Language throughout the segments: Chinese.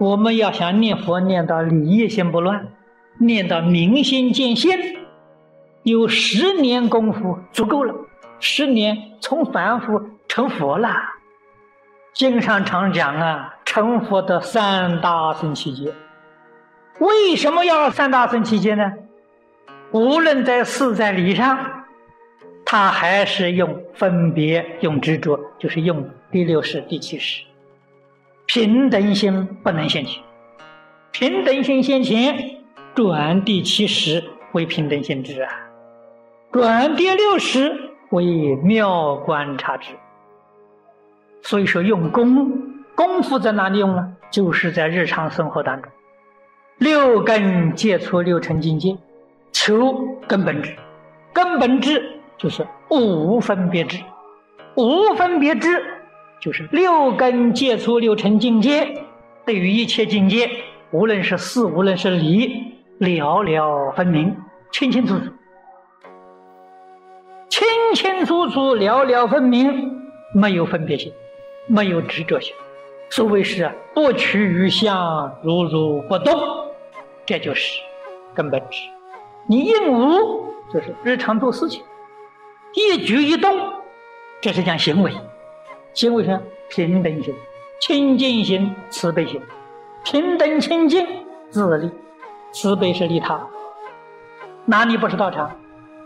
我们要想念佛念到理业心不乱，念到明心见性，有十年功夫足够了。十年从凡夫成佛了。经上常讲啊，成佛的三大圣期间。为什么要三大圣期间呢？无论在事在理上，他还是用分别、用执着，就是用第六识、第七识。平等心不能现前，平等心先前，转第七识为平等心智啊，转第六识为妙观察智。所以说，用功功夫在哪里用呢？就是在日常生活当中，六根接触六尘境界，求根本智，根本智就是无分别智，无分别智。就是六根接触六尘境界，对于一切境界，无论是事，无论是理，了了分明，清清楚楚，清清楚楚，了了分明，没有分别心，没有执着心。所谓是不取于相，如如不动，这就是根本智。你应无，就是日常做事情，一举一动，这是讲行为。行为上平等心、清净心、慈悲心，平等清净自利，慈悲是利他。哪里不是道场？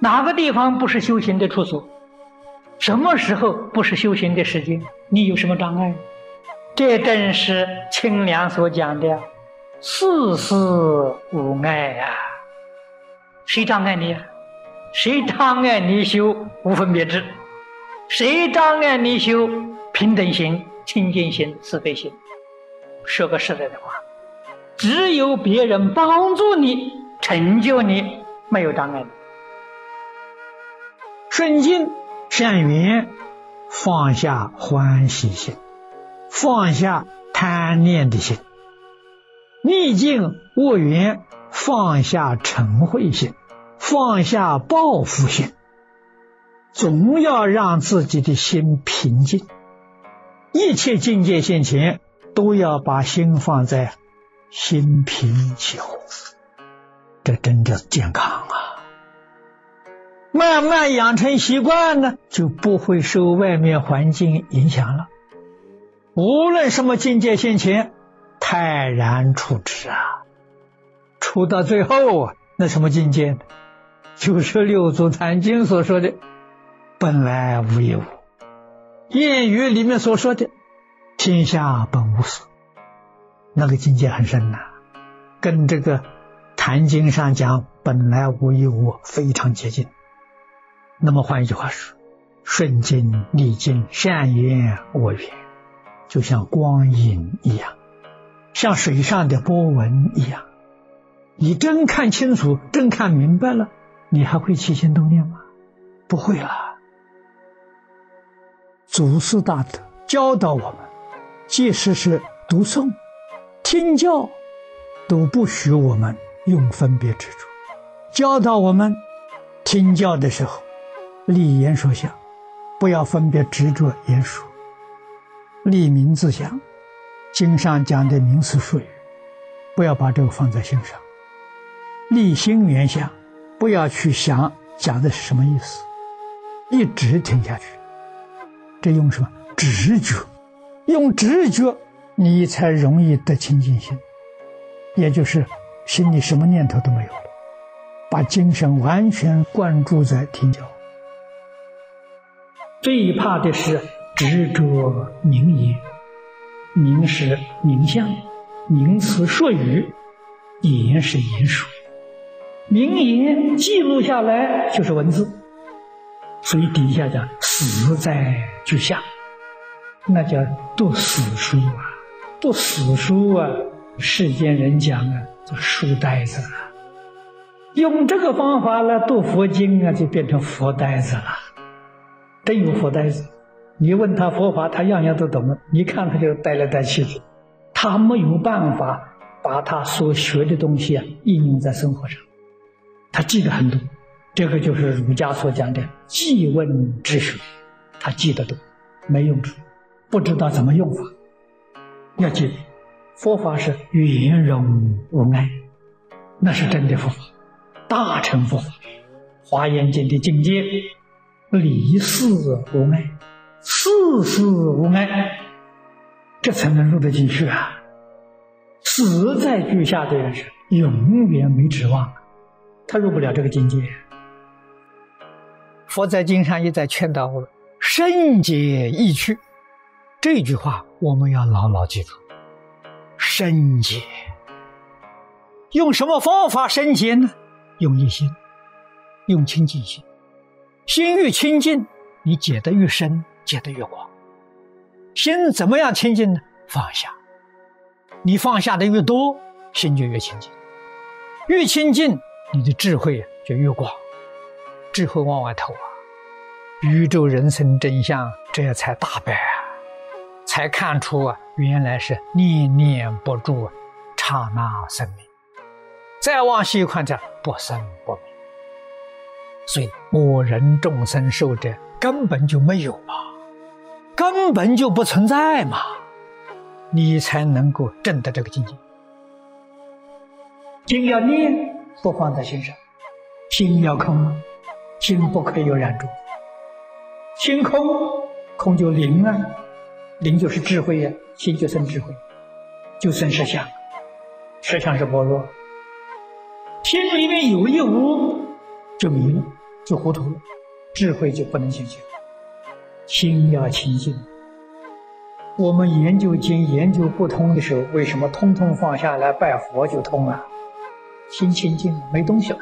哪个地方不是修行的处所？什么时候不是修行的时间？你有什么障碍？这正是清凉所讲的“事事无碍”呀。谁障碍你？谁障碍你修无分别智？谁障碍你修平等心、清净心、慈悲心？说个实在的话，只有别人帮助你、成就你，没有障碍的。顺境善缘，放下欢喜心，放下贪念的心；逆境恶缘，放下嗔恚心，放下报复心。总要让自己的心平静，一切境界现前，都要把心放在心平气和，这真叫健康啊！慢慢养成习惯呢，就不会受外面环境影响了。无论什么境界现前，泰然处之啊！处到最后，那什么境界呢？就是六祖坛经所说的。本来无一物，谚语里面所说的“天下本无事”，那个境界很深呐，跟这个《坛经》上讲“本来无一物”非常接近。那么换一句话说，顺境逆境、善缘恶缘，就像光影一样，像水上的波纹一样。你真看清楚、真看明白了，你还会起心动念吗？不会了。祖师大德教导我们，即使是读诵、听教，都不许我们用分别执着。教导我们听教的时候，立言说相，不要分别执着言说；立名字相，经上讲的名词术语，不要把这个放在心上；立心缘相，不要去想讲的是什么意思，一直听下去。这用什么直觉？用直觉，你才容易得清净心，也就是心里什么念头都没有了，把精神完全灌注在听教。最怕的是执着名言，名是名相，名词术语，言是言说，名言记录下来就是文字。所以底下讲死在句下，那叫读死书啊，读死书啊，世间人讲啊，做书呆子啊。用这个方法来读佛经啊，就变成佛呆子了。真有佛呆子，你问他佛法，他样样都懂了，你看他就呆来呆去的，他没有办法把他所学的东西啊应用在生活上，他记得很多。这个就是儒家所讲的“记问之学”，他记得多，没用处，不知道怎么用法。要记，佛法是圆融无碍，那是真的佛法，大乘佛法，《华严经》的境界，离世无碍，世事无碍，这才能入得进去啊！死在居下的人是永远没指望，他入不了这个境界。佛在经上一再劝导我们：圣洁易去。这句话我们要牢牢记住。圣洁，用什么方法圣洁呢？用一心，用清净心。心越清净，你解得越深，解得越广。心怎么样清净呢？放下。你放下的越多，心就越清净。越清净，你的智慧就越广。智慧往外透啊！宇宙人生真相，这才大白啊！才看出啊，原来是念念不住，刹那生命。再往细看着，不生不灭。所以我人众生寿者根本就没有嘛，根本就不存在嘛，你才能够证得这个境界。心要念，不放在心上；心要空，心不可以有染著。心空，空就灵啊。灵就是智慧呀，心就生智慧，就生实相，实相是般若。心里面有一无，就迷了，就糊涂了，智慧就不能显现。心要清净。我们研究经研究不通的时候，为什么通通放下来拜佛就通了？心清净，没东西了。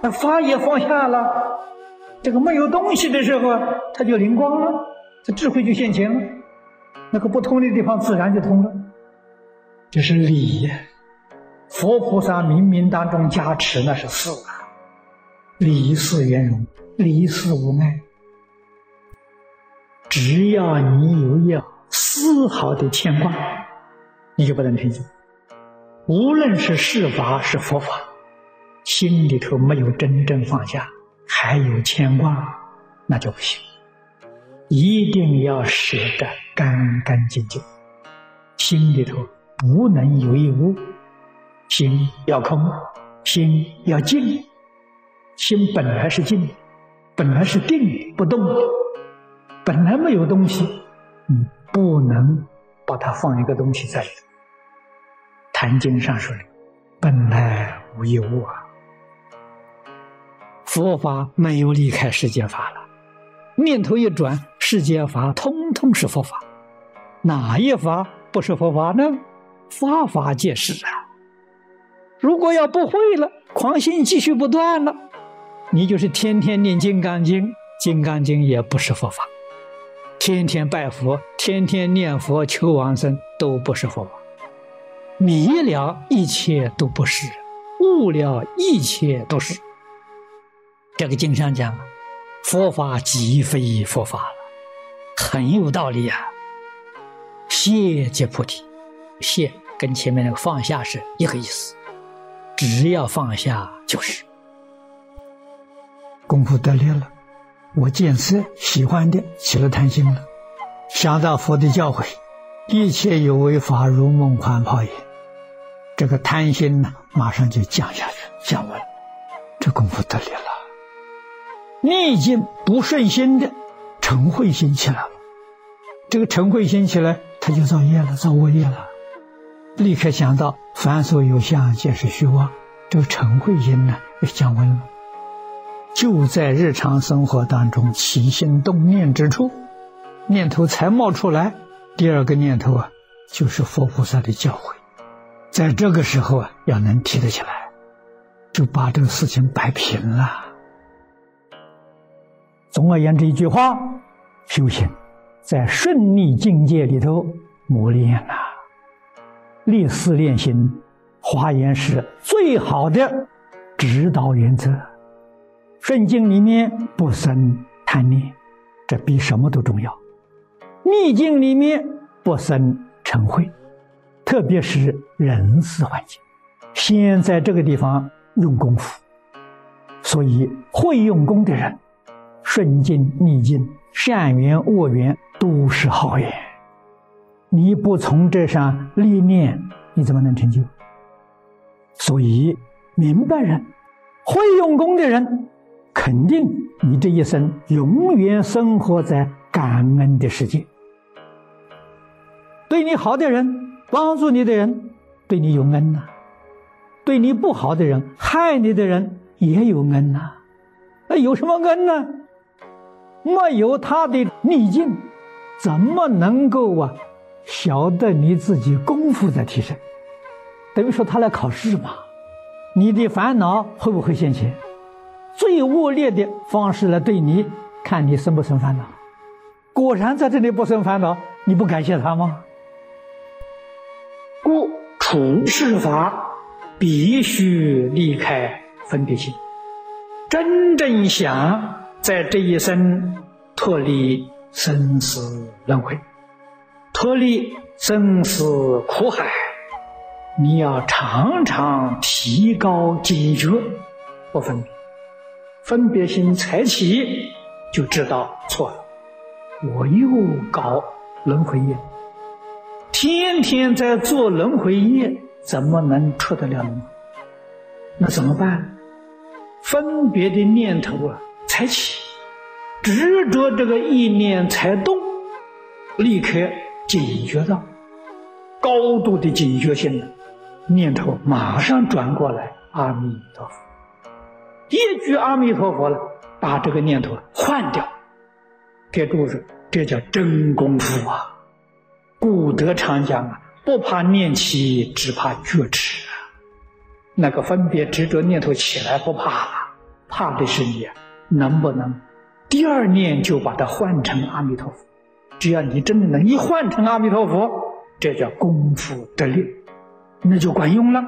那法也放下了，这个没有东西的时候，它就灵光了，这智慧就现前了。那个不通的地方自然就通了，这是理呀。佛菩萨冥冥当中加持，那是事啊。理事圆融，理事无碍。只要你有一丝毫的牵挂，你就不能平静。无论是世法是佛法，心里头没有真正放下，还有牵挂，那就不行。一定要舍得干干净净，心里头不能有一物，心要空，心要静，心本来是静，本来是定不动，本来没有东西，你不能把它放一个东西在里头。坛经上说的，本来无一物啊，佛法没有离开世间法了，念头一转。世间法通通是佛法，哪一法不是佛法呢？法法皆是啊！如果要不会了，狂心继续不断了，你就是天天念《金刚经》，《金刚经》也不是佛法；天天拜佛，天天念佛求往生，都不是佛法。迷了一切都不是，悟了一切都是。这个经上讲，佛法即非佛法了。很有道理呀，谢即菩提，谢跟前面那个放下是一个意思，只要放下就是功夫得力了。我见色喜欢的起了贪心了，想到佛的教诲，一切有为法如梦幻泡影，这个贪心呢，马上就降下去，降温，这功夫得力了。逆境不顺心的。嗔恚心起来了，这个嗔恚心起来，他就造业了，造恶业了。立刻想到凡所有相，皆是虚妄。这个嗔恚心呢，也降温了。就在日常生活当中起心动念之处，念头才冒出来，第二个念头啊，就是佛菩萨的教诲。在这个时候啊，要能提得起来，就把这个事情摆平了。总而言之，一句话。修行在顺利境界里头磨练呐，历思练心，华严是最好的指导原则。顺境里面不生贪念，这比什么都重要；逆境里面不生嗔恚，特别是人事环境，先在这个地方用功夫。所以会用功的人，顺境逆境。善缘恶缘都是好缘，你不从这上历练，你怎么能成就？所以，明白人、会用功的人，肯定你这一生永远生活在感恩的世界。对你好的人、帮助你的人，对你有恩呐；对你不好的人、害你的人也有恩呐。那有什么恩呢？没有他的逆境，怎么能够啊晓得你自己功夫在提升？等于说他来考试嘛。你的烦恼会不会现前？最恶劣的方式来对你，看你生不生烦恼。果然在这里不生烦恼，你不感谢他吗？故处事法必须离开分别心，真正想在这一生脱离生死轮回，脱离生死苦海。你要常常提高警觉，不分别，分别心才起，就知道错了。我又搞轮回业，天天在做轮回业，怎么能出得了轮回？那怎么办？分别的念头啊，才起，执着这个意念才动，立刻警觉到，高度的警觉性的。念头马上转过来，阿弥陀佛，一句阿弥陀佛了，把这个念头换掉，给住子，这叫真功夫啊！古德常讲啊，不怕念起，只怕觉迟啊。那个分别执着念头起来不怕了，怕的是你能不能第二念就把它换成阿弥陀佛。只要你真的能一换成阿弥陀佛，这叫功夫得力。那就管用了。